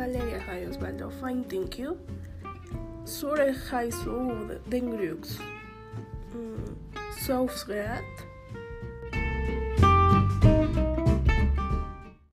Valeria High Osvaldo Fine Thank You. Sure High Sur Den Grux. Mm, Southgate.